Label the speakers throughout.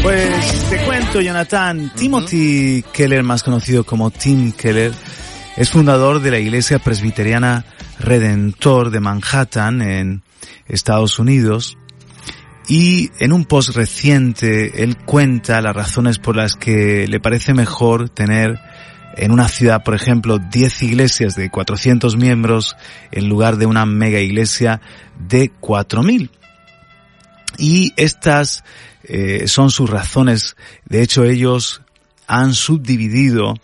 Speaker 1: Quinto, Jonathan. Timothy Keller, más conocido como Tim Keller, es fundador de la Iglesia Presbiteriana Redentor de Manhattan, en Estados Unidos. Y en un post reciente, él cuenta las razones por las que le parece mejor tener en una ciudad, por ejemplo, 10 iglesias de 400 miembros en lugar de una mega iglesia de 4000. Y estas eh, son sus razones. De hecho, ellos han subdividido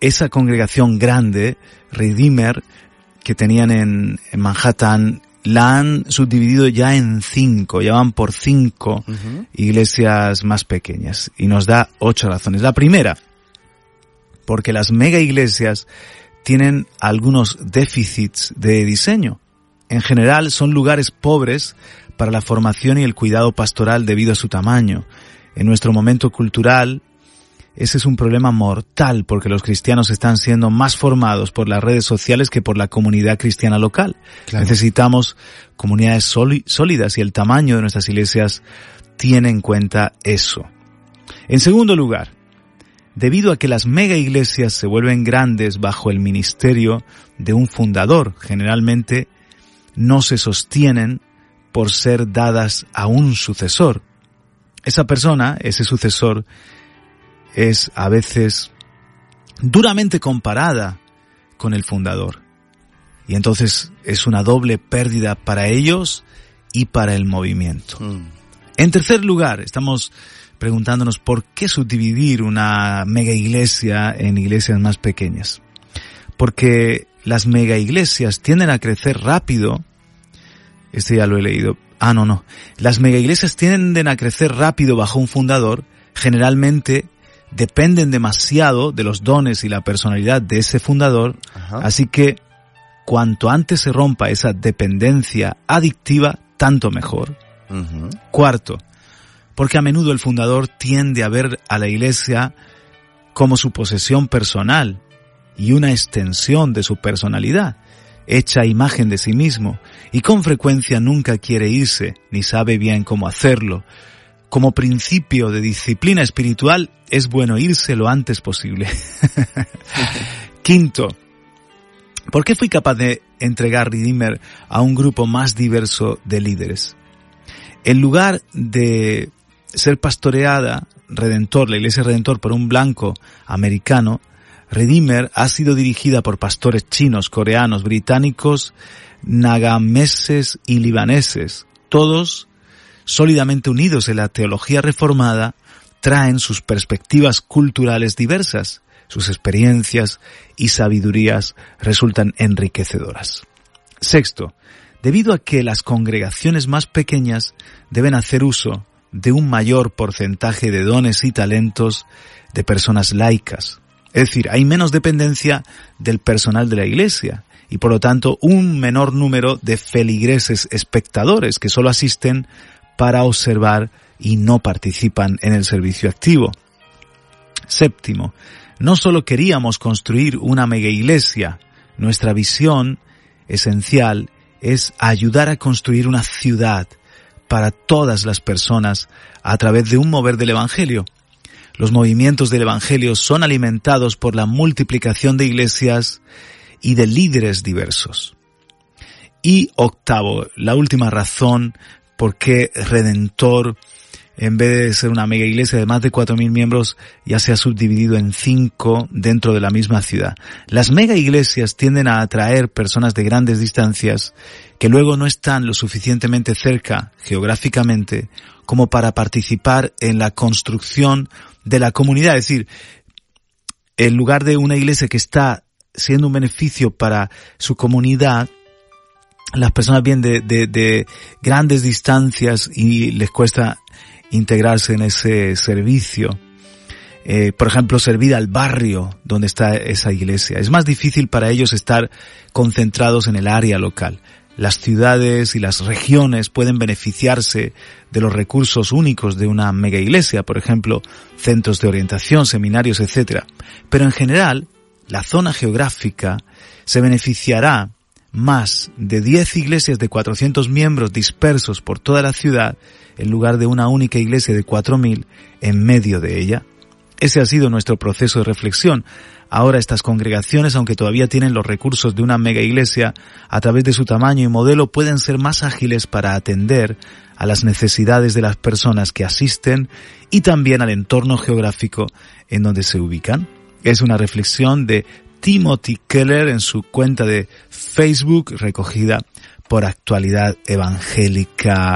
Speaker 1: esa congregación grande, Redeemer, que tenían en, Manhattan, la han subdividido ya en cinco, ya van por cinco iglesias más pequeñas. Y nos da ocho razones. La primera, porque las mega iglesias tienen algunos déficits de diseño. En general son lugares pobres para la formación y el cuidado pastoral debido a su tamaño. En nuestro momento cultural, ese es un problema mortal porque los cristianos están siendo más formados por las redes sociales que por la comunidad cristiana local. Necesitamos comunidades sólidas y el tamaño de nuestras iglesias tiene en cuenta eso. En segundo lugar, debido a que las mega iglesias se vuelven grandes bajo el ministerio de un fundador, generalmente no se sostienen por ser dadas a un sucesor. Esa persona, ese sucesor, es a veces duramente comparada con el fundador. Y entonces es una doble pérdida para ellos y para el movimiento. Mm. En tercer lugar, estamos preguntándonos por qué subdividir una mega iglesia en iglesias más pequeñas. Porque las mega iglesias tienden a crecer rápido este ya lo he leído. Ah, no, no. Las mega iglesias tienden a crecer rápido bajo un fundador, generalmente dependen demasiado de los dones y la personalidad de ese fundador, así que cuanto antes se rompa esa dependencia adictiva, tanto mejor. Cuarto, porque a menudo el fundador tiende a ver a la iglesia como su posesión personal y una extensión de su personalidad hecha imagen de sí mismo, y con frecuencia nunca quiere irse, ni sabe bien cómo hacerlo. Como principio de disciplina espiritual, es bueno irse lo antes posible. Quinto, ¿por qué fui capaz de entregar Redeemer a un grupo más diverso de líderes? En lugar de ser pastoreada, Redentor, la Iglesia Redentor, por un blanco americano, Redeemer ha sido dirigida por pastores chinos, coreanos, británicos, nagameses y libaneses. Todos, sólidamente unidos en la teología reformada, traen sus perspectivas culturales diversas. Sus experiencias y sabidurías resultan enriquecedoras. Sexto, debido a que las congregaciones más pequeñas deben hacer uso de un mayor porcentaje de dones y talentos de personas laicas, es decir, hay menos dependencia del personal de la iglesia y por lo tanto un menor número de feligreses espectadores que solo asisten para observar y no participan en el servicio activo. Séptimo, no solo queríamos construir una mega iglesia, nuestra visión esencial es ayudar a construir una ciudad para todas las personas a través de un mover del Evangelio. Los movimientos del Evangelio son alimentados por la multiplicación de iglesias y de líderes diversos. Y octavo, la última razón por qué Redentor, en vez de ser una mega iglesia de más de 4.000 miembros, ya se ha subdividido en cinco dentro de la misma ciudad. Las mega iglesias tienden a atraer personas de grandes distancias que luego no están lo suficientemente cerca geográficamente como para participar en la construcción de la comunidad. Es decir, en lugar de una iglesia que está siendo un beneficio para su comunidad, las personas vienen de, grandes distancias y les cuesta integrarse en ese servicio. Eh, por ejemplo, servir al barrio donde está esa iglesia. Es más difícil para ellos estar concentrados en el área local. Las ciudades y las regiones pueden beneficiarse de los recursos únicos de una mega iglesia, por ejemplo, centros de orientación, seminarios, etc. Pero en general, la zona geográfica se beneficiará más de 10 iglesias de 400 miembros dispersos por toda la ciudad en lugar de una única iglesia de 4.000 en medio de ella. Ese ha sido nuestro proceso de reflexión. Ahora estas congregaciones, aunque todavía tienen los recursos de una mega iglesia, a través de su tamaño y modelo pueden ser más ágiles para atender a las necesidades de las personas que asisten y también al entorno geográfico en donde se ubican. Es una reflexión de Timothy Keller en su cuenta de Facebook recogida por actualidad evangélica.